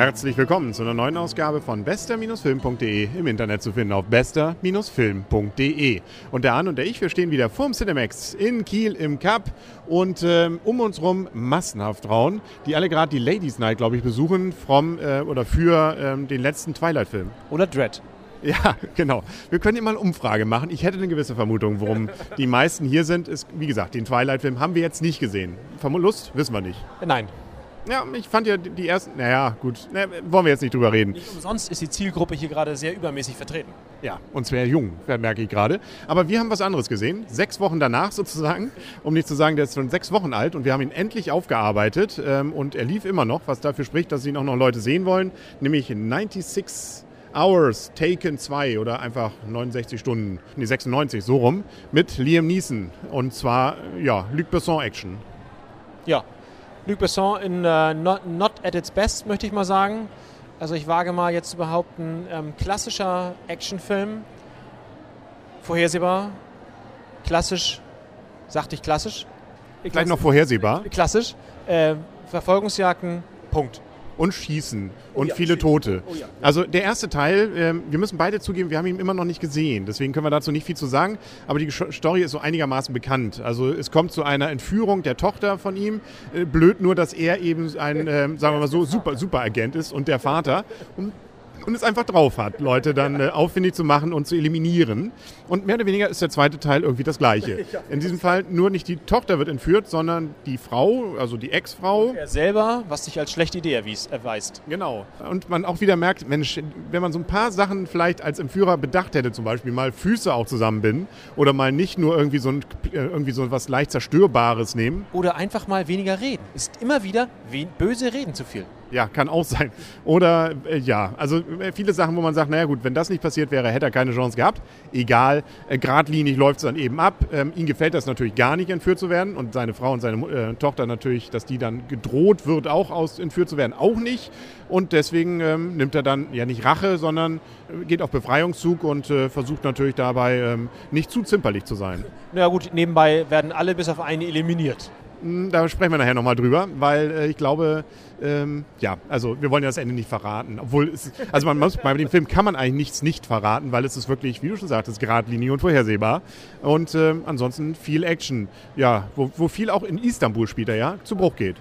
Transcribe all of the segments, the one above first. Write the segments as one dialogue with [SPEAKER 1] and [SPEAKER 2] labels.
[SPEAKER 1] Herzlich willkommen zu einer neuen Ausgabe von bester-film.de im Internet zu finden auf bester-film.de. Und der An und der ich, wir stehen wieder vorm Cinemax in Kiel im Cup und ähm, um uns rum massenhaft Frauen, die alle gerade die Ladies Night, glaube ich, besuchen vom äh, oder für ähm, den letzten Twilight-Film.
[SPEAKER 2] Oder Dread.
[SPEAKER 1] Ja, genau. Wir können hier mal eine Umfrage machen. Ich hätte eine gewisse Vermutung, warum die meisten hier sind. Ist, wie gesagt, den Twilight-Film haben wir jetzt nicht gesehen. Lust wissen wir nicht.
[SPEAKER 2] Nein.
[SPEAKER 1] Ja, ich fand ja die ersten. Naja, gut. Na, wollen wir jetzt nicht drüber reden.
[SPEAKER 2] Nicht umsonst ist die Zielgruppe hier gerade sehr übermäßig vertreten.
[SPEAKER 1] Ja, und zwar jung, merke ich gerade. Aber wir haben was anderes gesehen. Sechs Wochen danach sozusagen. Um nicht zu sagen, der ist schon sechs Wochen alt und wir haben ihn endlich aufgearbeitet. Ähm, und er lief immer noch, was dafür spricht, dass ihn auch noch Leute sehen wollen. Nämlich 96 Hours Taken 2 oder einfach 69 Stunden, nee 96, so rum, mit Liam Neeson. Und zwar, ja, Luc Besson Action.
[SPEAKER 2] Ja, Luc Besson in uh, not, not, at its best, möchte ich mal sagen. Also ich wage mal jetzt zu behaupten, ähm, klassischer Actionfilm, vorhersehbar, klassisch, sagte ich klassisch?
[SPEAKER 1] Vielleicht noch vorhersehbar.
[SPEAKER 2] Klassisch, äh, Verfolgungsjagden, Punkt
[SPEAKER 1] und Schießen und oh ja, viele Tote. Oh ja. Also der erste Teil, äh, wir müssen beide zugeben, wir haben ihn immer noch nicht gesehen. Deswegen können wir dazu nicht viel zu sagen. Aber die Story ist so einigermaßen bekannt. Also es kommt zu einer Entführung der Tochter von ihm. Äh, blöd nur, dass er eben ein, äh, sagen wir mal so, super, super Agent ist und der Vater. Und und es einfach drauf hat, Leute dann äh, aufwendig zu machen und zu eliminieren. Und mehr oder weniger ist der zweite Teil irgendwie das gleiche. In diesem Fall nur nicht die Tochter wird entführt, sondern die Frau, also die Ex-Frau.
[SPEAKER 2] Er selber, was sich als schlechte Idee erweist.
[SPEAKER 1] Genau. Und man auch wieder merkt, Mensch, wenn man so ein paar Sachen vielleicht als Entführer bedacht hätte, zum Beispiel mal Füße auch zusammenbinden oder mal nicht nur irgendwie so, ein, äh, irgendwie so was leicht Zerstörbares nehmen.
[SPEAKER 2] Oder einfach mal weniger reden. Ist immer wieder böse Reden zu viel.
[SPEAKER 1] Ja, kann auch sein. Oder äh, ja, also äh, viele Sachen, wo man sagt, naja gut, wenn das nicht passiert wäre, hätte er keine Chance gehabt. Egal, äh, geradlinig läuft es dann eben ab. Ähm, ihm gefällt das natürlich gar nicht, entführt zu werden. Und seine Frau und seine äh, Tochter natürlich, dass die dann gedroht wird, auch aus entführt zu werden, auch nicht. Und deswegen ähm, nimmt er dann ja nicht Rache, sondern äh, geht auf Befreiungszug und äh, versucht natürlich dabei ähm, nicht zu zimperlich zu sein.
[SPEAKER 2] Na ja, gut, nebenbei werden alle bis auf einen eliminiert.
[SPEAKER 1] Hm, da sprechen wir nachher nochmal drüber, weil äh, ich glaube, ähm, ja, also wir wollen ja das Ende nicht verraten. Obwohl, es, also man muss, bei dem Film kann man eigentlich nichts nicht verraten, weil es ist wirklich, wie du schon sagtest, geradlinig und vorhersehbar. Und ähm, ansonsten viel Action, ja, wo, wo viel auch in Istanbul später ja zu Bruch geht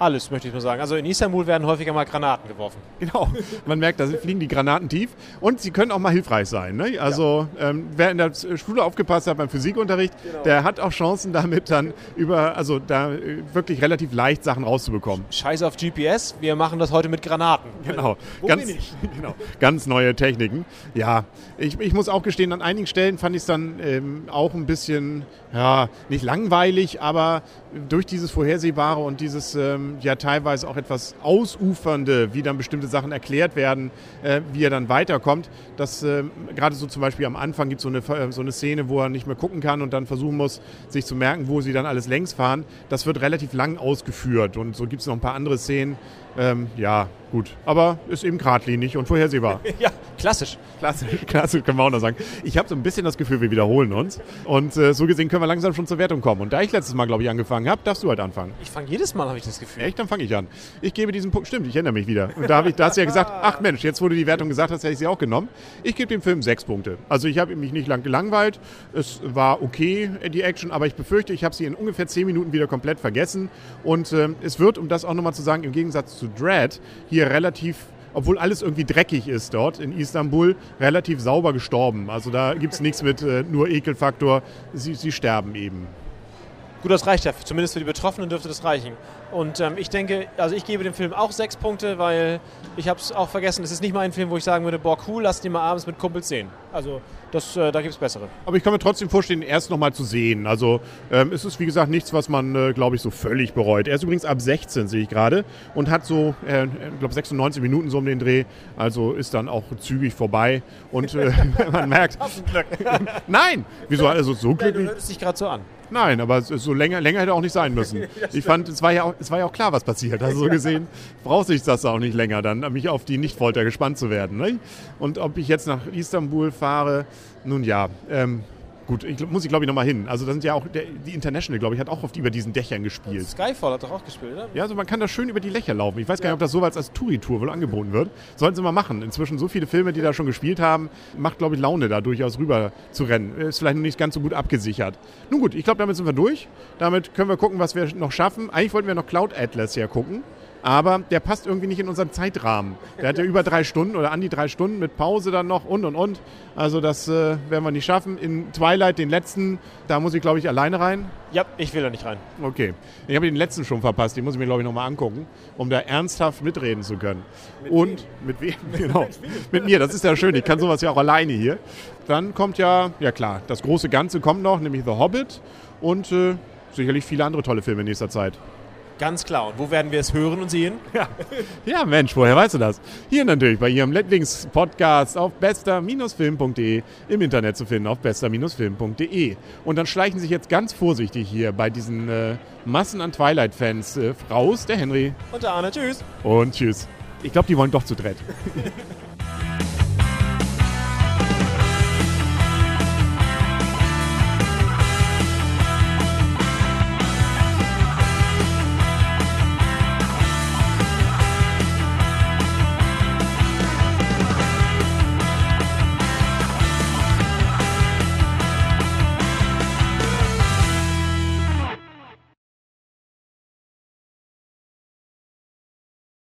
[SPEAKER 2] alles, möchte ich nur sagen. Also in Istanbul werden häufiger mal Granaten geworfen.
[SPEAKER 1] Genau, man merkt, da fliegen die Granaten tief und sie können auch mal hilfreich sein. Ne? Also ja. ähm, wer in der Schule aufgepasst hat beim Physikunterricht, genau. der hat auch Chancen damit dann über, also da äh, wirklich relativ leicht Sachen rauszubekommen.
[SPEAKER 2] Scheiß auf GPS, wir machen das heute mit Granaten.
[SPEAKER 1] Genau, Wo ganz, genau, ganz neue Techniken. Ja, ich, ich muss auch gestehen, an einigen Stellen fand ich es dann ähm, auch ein bisschen, ja, nicht langweilig, aber durch dieses Vorhersehbare und dieses ähm, ja teilweise auch etwas ausufernde, wie dann bestimmte Sachen erklärt werden, äh, wie er dann weiterkommt, dass äh, gerade so zum Beispiel am Anfang gibt es so eine, äh, so eine Szene, wo er nicht mehr gucken kann und dann versuchen muss, sich zu merken, wo sie dann alles längs fahren. Das wird relativ lang ausgeführt und so gibt es noch ein paar andere Szenen, ähm, ja, gut. Aber ist eben geradlinig und vorhersehbar.
[SPEAKER 2] ja, klassisch.
[SPEAKER 1] Klassisch, klassisch können wir auch noch sagen. Ich habe so ein bisschen das Gefühl, wir wiederholen uns. Und äh, so gesehen können wir langsam schon zur Wertung kommen. Und da ich letztes Mal, glaube ich, angefangen habe, darfst du halt anfangen.
[SPEAKER 2] Ich fange jedes Mal, habe ich das Gefühl.
[SPEAKER 1] Echt? Dann fange ich an. Ich gebe diesen Punkt. Stimmt, ich erinnere mich wieder. Und da, habe ich, da hast du ja gesagt, ach Mensch, jetzt du die Wertung gesagt hast, hätte ich sie auch genommen. Ich gebe dem Film sechs Punkte. Also ich habe mich nicht lang gelangweilt. Es war okay, die Action, aber ich befürchte, ich habe sie in ungefähr zehn Minuten wieder komplett vergessen. Und äh, es wird, um das auch nochmal zu sagen, im Gegensatz zu Dread, hier relativ obwohl alles irgendwie dreckig ist dort in Istanbul, relativ sauber gestorben. Also da gibt es nichts mit äh, nur Ekelfaktor. Sie, sie sterben eben.
[SPEAKER 2] Gut, das reicht ja. Zumindest für die Betroffenen dürfte das reichen. Und ähm, ich denke, also ich gebe dem Film auch sechs Punkte, weil ich habe es auch vergessen. Es ist nicht mal ein Film, wo ich sagen würde, boah, cool, lass den mal abends mit Kumpels sehen. Also das, äh, da gibt es bessere.
[SPEAKER 1] Aber ich kann mir trotzdem vorstellen, ihn erst nochmal zu sehen. Also ähm, es ist, wie gesagt, nichts, was man, äh, glaube ich, so völlig bereut. Er ist übrigens ab 16, sehe ich gerade, und hat so, äh, ich glaube, 96 Minuten so um den Dreh. Also ist dann auch zügig vorbei. Und äh, man merkt... Nein! Wieso? Also so glücklich... Ja, du
[SPEAKER 2] hörst dich gerade so an.
[SPEAKER 1] Nein, aber so länger, länger hätte auch nicht sein müssen. ich fand, es war, ja auch, es war ja auch klar, was passiert. Also so gesehen braucht sich das auch nicht länger, dann mich auf die Nichtfolter gespannt zu werden. Ne? Und ob ich jetzt nach Istanbul fahre, nun ja, ähm, Gut, ich, muss ich glaube ich nochmal hin. Also da sind ja auch, der, die International, glaube ich, hat auch oft über diesen Dächern gespielt.
[SPEAKER 2] Skyfall hat doch auch gespielt, oder?
[SPEAKER 1] Ja, also man kann da schön über die Löcher laufen. Ich weiß gar nicht, ob das so als Touri-Tour wohl angeboten wird. Sollten sie mal machen. Inzwischen so viele Filme, die da schon gespielt haben, macht, glaube ich, Laune, da durchaus rüber zu rennen. Ist vielleicht noch nicht ganz so gut abgesichert. Nun gut, ich glaube, damit sind wir durch. Damit können wir gucken, was wir noch schaffen. Eigentlich wollten wir noch Cloud Atlas ja gucken aber der passt irgendwie nicht in unseren Zeitrahmen. Der hat ja über drei Stunden oder an die drei Stunden mit Pause dann noch und und und. Also das äh, werden wir nicht schaffen. In Twilight, den letzten, da muss ich glaube ich alleine rein.
[SPEAKER 2] Ja, ich will da nicht rein.
[SPEAKER 1] Okay. Ich habe den letzten schon verpasst, den muss ich mir glaube ich nochmal angucken, um da ernsthaft mitreden zu können.
[SPEAKER 2] Mit
[SPEAKER 1] und
[SPEAKER 2] wem?
[SPEAKER 1] mit wem? Genau. mit mir, das ist ja schön. Ich kann sowas ja auch alleine hier. Dann kommt ja, ja klar, das große Ganze kommt noch, nämlich The Hobbit und äh, sicherlich viele andere tolle Filme in nächster Zeit.
[SPEAKER 2] Ganz klar. Und wo werden wir es hören und sehen?
[SPEAKER 1] Ja. ja, Mensch, woher weißt du das? Hier natürlich bei Ihrem Lieblings-Podcast auf bester-film.de, im Internet zu finden auf bester-film.de. Und dann schleichen sich jetzt ganz vorsichtig hier bei diesen äh, Massen an Twilight-Fans äh, raus, der Henry.
[SPEAKER 2] Und der Arne. Tschüss.
[SPEAKER 1] Und tschüss. Ich glaube, die wollen doch zu dritt.